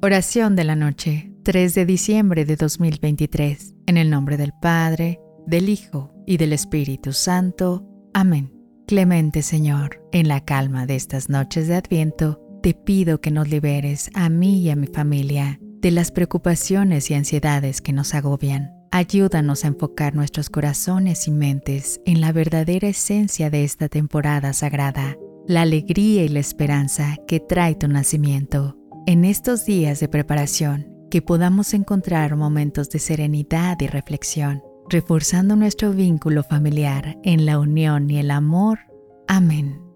Oración de la noche, 3 de diciembre de 2023. En el nombre del Padre, del Hijo y del Espíritu Santo. Amén. Clemente Señor, en la calma de estas noches de Adviento, te pido que nos liberes a mí y a mi familia de las preocupaciones y ansiedades que nos agobian. Ayúdanos a enfocar nuestros corazones y mentes en la verdadera esencia de esta temporada sagrada, la alegría y la esperanza que trae tu nacimiento en estos días de preparación, que podamos encontrar momentos de serenidad y reflexión, reforzando nuestro vínculo familiar en la unión y el amor. Amén.